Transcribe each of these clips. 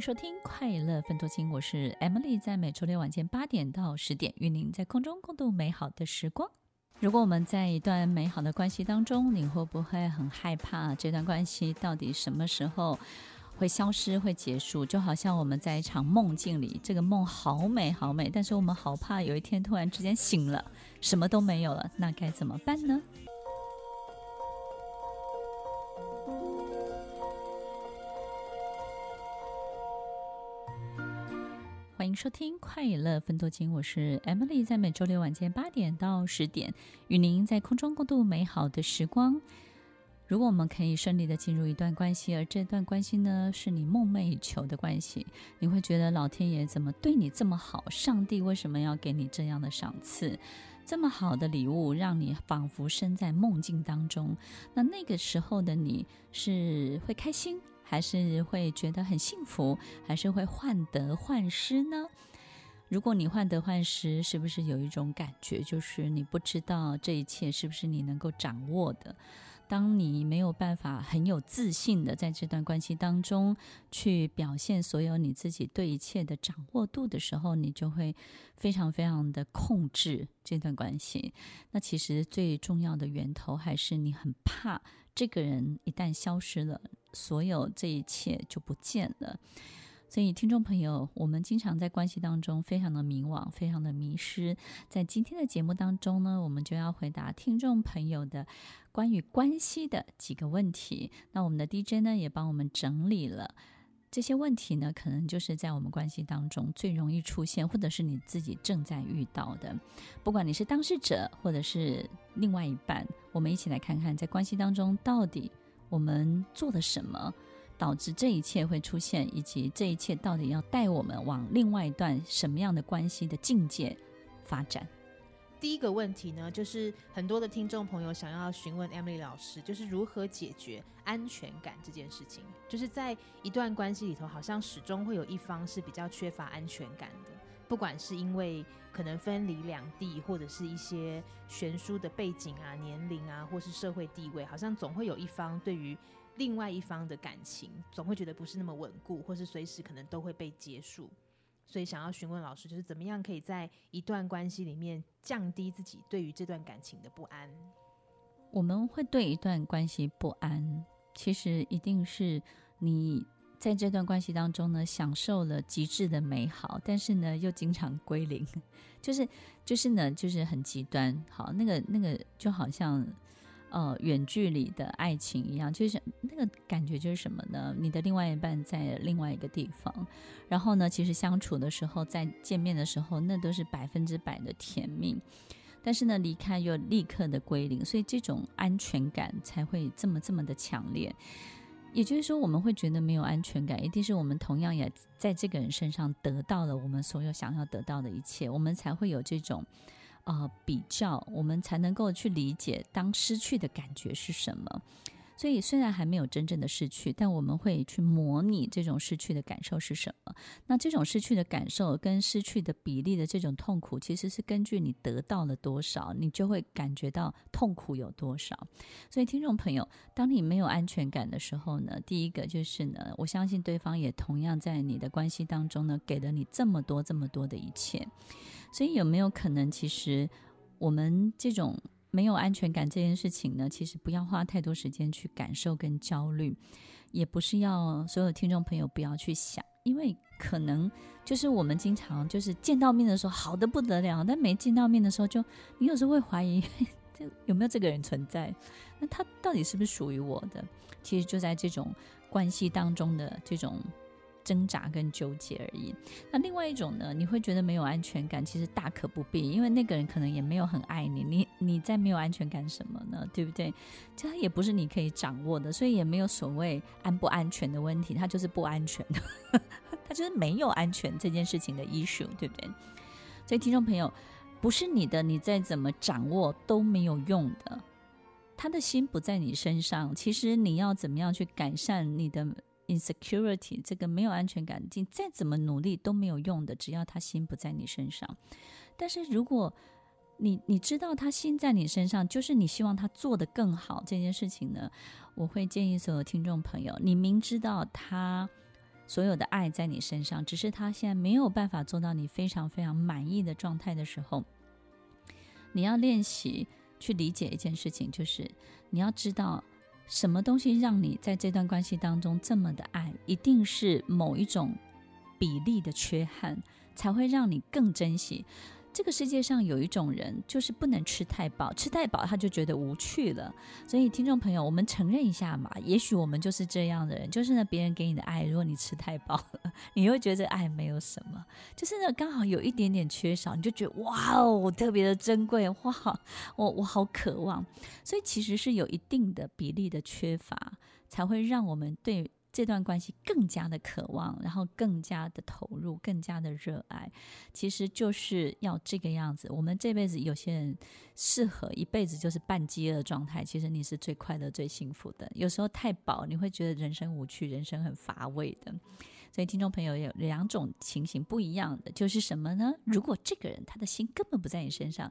收听《快乐分多金》，我是 Emily，在每周六晚间八点到十点，与您在空中共度美好的时光。如果我们在一段美好的关系当中，你会不会很害怕这段关系到底什么时候会消失、会结束？就好像我们在一场梦境里，这个梦好美好美，但是我们好怕有一天突然之间醒了，什么都没有了，那该怎么办呢？欢迎收听《快乐分多金》，我是 Emily，在每周六晚间八点到十点，与您在空中共度美好的时光。如果我们可以顺利的进入一段关系，而这段关系呢，是你梦寐以求的关系，你会觉得老天爷怎么对你这么好？上帝为什么要给你这样的赏赐？这么好的礼物，让你仿佛身在梦境当中。那那个时候的你是会开心？还是会觉得很幸福，还是会患得患失呢？如果你患得患失，是不是有一种感觉，就是你不知道这一切是不是你能够掌握的？当你没有办法很有自信的在这段关系当中去表现所有你自己对一切的掌握度的时候，你就会非常非常的控制这段关系。那其实最重要的源头还是你很怕这个人一旦消失了，所有这一切就不见了。所以，听众朋友，我们经常在关系当中非常的迷惘，非常的迷失。在今天的节目当中呢，我们就要回答听众朋友的关于关系的几个问题。那我们的 DJ 呢，也帮我们整理了这些问题呢，可能就是在我们关系当中最容易出现，或者是你自己正在遇到的。不管你是当事者，或者是另外一半，我们一起来看看，在关系当中到底我们做了什么。导致这一切会出现，以及这一切到底要带我们往另外一段什么样的关系的境界发展？第一个问题呢，就是很多的听众朋友想要询问 Emily 老师，就是如何解决安全感这件事情。就是在一段关系里头，好像始终会有一方是比较缺乏安全感的，不管是因为可能分离两地，或者是一些悬殊的背景啊、年龄啊，或是社会地位，好像总会有一方对于另外一方的感情总会觉得不是那么稳固，或是随时可能都会被结束，所以想要询问老师，就是怎么样可以在一段关系里面降低自己对于这段感情的不安？我们会对一段关系不安，其实一定是你在这段关系当中呢，享受了极致的美好，但是呢又经常归零，就是就是呢就是很极端。好，那个那个就好像。呃，远距离的爱情一样，就是那个感觉就是什么呢？你的另外一半在另外一个地方，然后呢，其实相处的时候，在见面的时候，那都是百分之百的甜蜜，但是呢，离开又立刻的归零，所以这种安全感才会这么这么的强烈。也就是说，我们会觉得没有安全感，一定是我们同样也在这个人身上得到了我们所有想要得到的一切，我们才会有这种。呃，比较我们才能够去理解，当失去的感觉是什么。所以虽然还没有真正的失去，但我们会去模拟这种失去的感受是什么。那这种失去的感受跟失去的比例的这种痛苦，其实是根据你得到了多少，你就会感觉到痛苦有多少。所以听众朋友，当你没有安全感的时候呢，第一个就是呢，我相信对方也同样在你的关系当中呢，给了你这么多这么多的一切。所以有没有可能，其实我们这种。没有安全感这件事情呢，其实不要花太多时间去感受跟焦虑，也不是要所有听众朋友不要去想，因为可能就是我们经常就是见到面的时候好得不得了，但没见到面的时候就你有时候会怀疑这有没有这个人存在，那他到底是不是属于我的？其实就在这种关系当中的这种挣扎跟纠结而已。那另外一种呢，你会觉得没有安全感，其实大可不必，因为那个人可能也没有很爱你，你你在没有安全感什么呢？对不对？这也不是你可以掌握的，所以也没有所谓安不安全的问题，他就是不安全的，他就是没有安全这件事情的 issue，对不对？所以听众朋友，不是你的，你再怎么掌握都没有用的。他的心不在你身上，其实你要怎么样去改善你的 insecurity，这个没有安全感，你再怎么努力都没有用的。只要他心不在你身上，但是如果你你知道他心在你身上，就是你希望他做得更好这件事情呢，我会建议所有听众朋友，你明知道他所有的爱在你身上，只是他现在没有办法做到你非常非常满意的状态的时候，你要练习。去理解一件事情，就是你要知道什么东西让你在这段关系当中这么的爱，一定是某一种比例的缺憾，才会让你更珍惜。这个世界上有一种人，就是不能吃太饱，吃太饱他就觉得无趣了。所以，听众朋友，我们承认一下嘛，也许我们就是这样的人，就是呢，别人给你的爱，如果你吃太饱了，你会觉得爱没有什么，就是呢，刚好有一点点缺少，你就觉得哇哦，特别的珍贵，哇，我我好渴望。所以，其实是有一定的比例的缺乏，才会让我们对。这段关系更加的渴望，然后更加的投入，更加的热爱，其实就是要这个样子。我们这辈子有些人适合一辈子就是半饥饿状态，其实你是最快乐、最幸福的。有时候太饱，你会觉得人生无趣，人生很乏味的。所以听众朋友有两种情形不一样的，就是什么呢？如果这个人他的心根本不在你身上。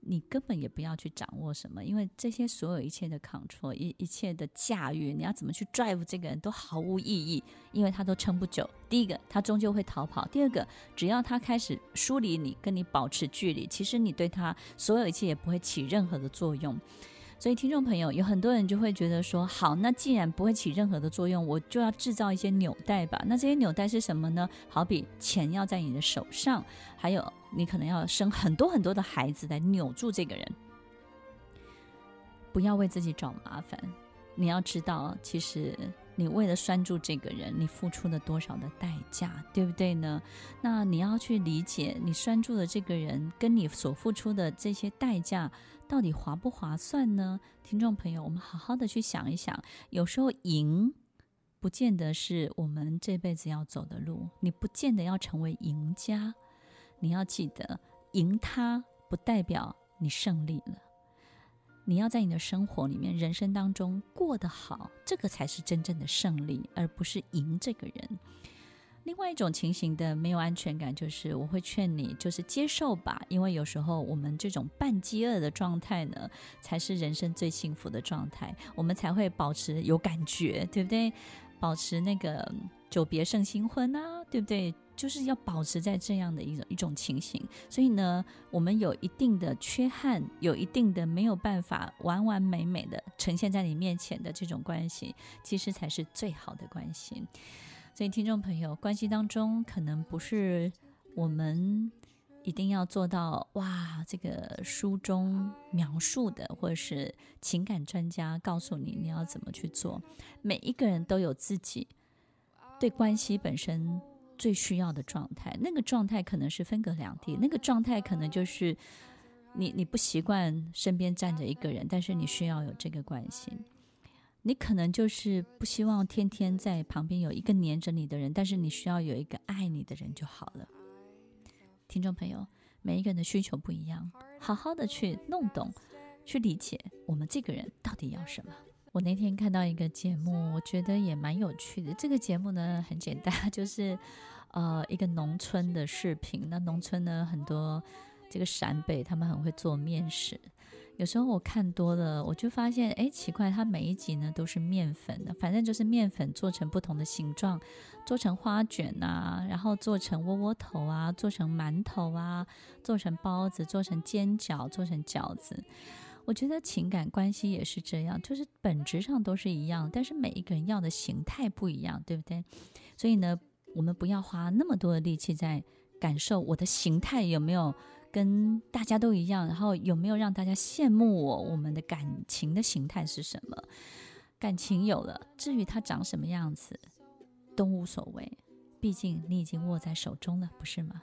你根本也不要去掌握什么，因为这些所有一切的 control，一一切的驾驭，你要怎么去 drive 这个人都毫无意义，因为他都撑不久。第一个，他终究会逃跑；第二个，只要他开始疏离你，跟你保持距离，其实你对他所有一切也不会起任何的作用。所以，听众朋友，有很多人就会觉得说：好，那既然不会起任何的作用，我就要制造一些纽带吧。那这些纽带是什么呢？好比钱要在你的手上，还有你可能要生很多很多的孩子来扭住这个人。不要为自己找麻烦。你要知道，其实你为了拴住这个人，你付出了多少的代价，对不对呢？那你要去理解，你拴住的这个人跟你所付出的这些代价。到底划不划算呢？听众朋友，我们好好的去想一想。有时候赢，不见得是我们这辈子要走的路。你不见得要成为赢家。你要记得，赢他不代表你胜利了。你要在你的生活里面、人生当中过得好，这个才是真正的胜利，而不是赢这个人。另外一种情形的没有安全感，就是我会劝你，就是接受吧，因为有时候我们这种半饥饿的状态呢，才是人生最幸福的状态，我们才会保持有感觉，对不对？保持那个久别胜新婚啊，对不对？就是要保持在这样的一种一种情形。所以呢，我们有一定的缺憾，有一定的没有办法完完美美的呈现在你面前的这种关系，其实才是最好的关系。所以，听众朋友，关系当中可能不是我们一定要做到哇，这个书中描述的，或者是情感专家告诉你你要怎么去做。每一个人都有自己对关系本身最需要的状态，那个状态可能是分隔两地，那个状态可能就是你你不习惯身边站着一个人，但是你需要有这个关系。你可能就是不希望天天在旁边有一个黏着你的人，但是你需要有一个爱你的人就好了。听众朋友，每一个人的需求不一样，好好的去弄懂、去理解我们这个人到底要什么。我那天看到一个节目，我觉得也蛮有趣的。这个节目呢很简单，就是呃一个农村的视频。那农村呢很多这个陕北，他们很会做面食。有时候我看多了，我就发现，哎，奇怪，它每一集呢都是面粉的，反正就是面粉做成不同的形状，做成花卷啊，然后做成窝窝头啊，做成馒头啊，做成包子，做成煎饺，做成饺子。我觉得情感关系也是这样，就是本质上都是一样，但是每一个人要的形态不一样，对不对？所以呢，我们不要花那么多的力气在感受我的形态有没有。跟大家都一样，然后有没有让大家羡慕我？我们的感情的形态是什么？感情有了，至于它长什么样子都无所谓。毕竟你已经握在手中了，不是吗？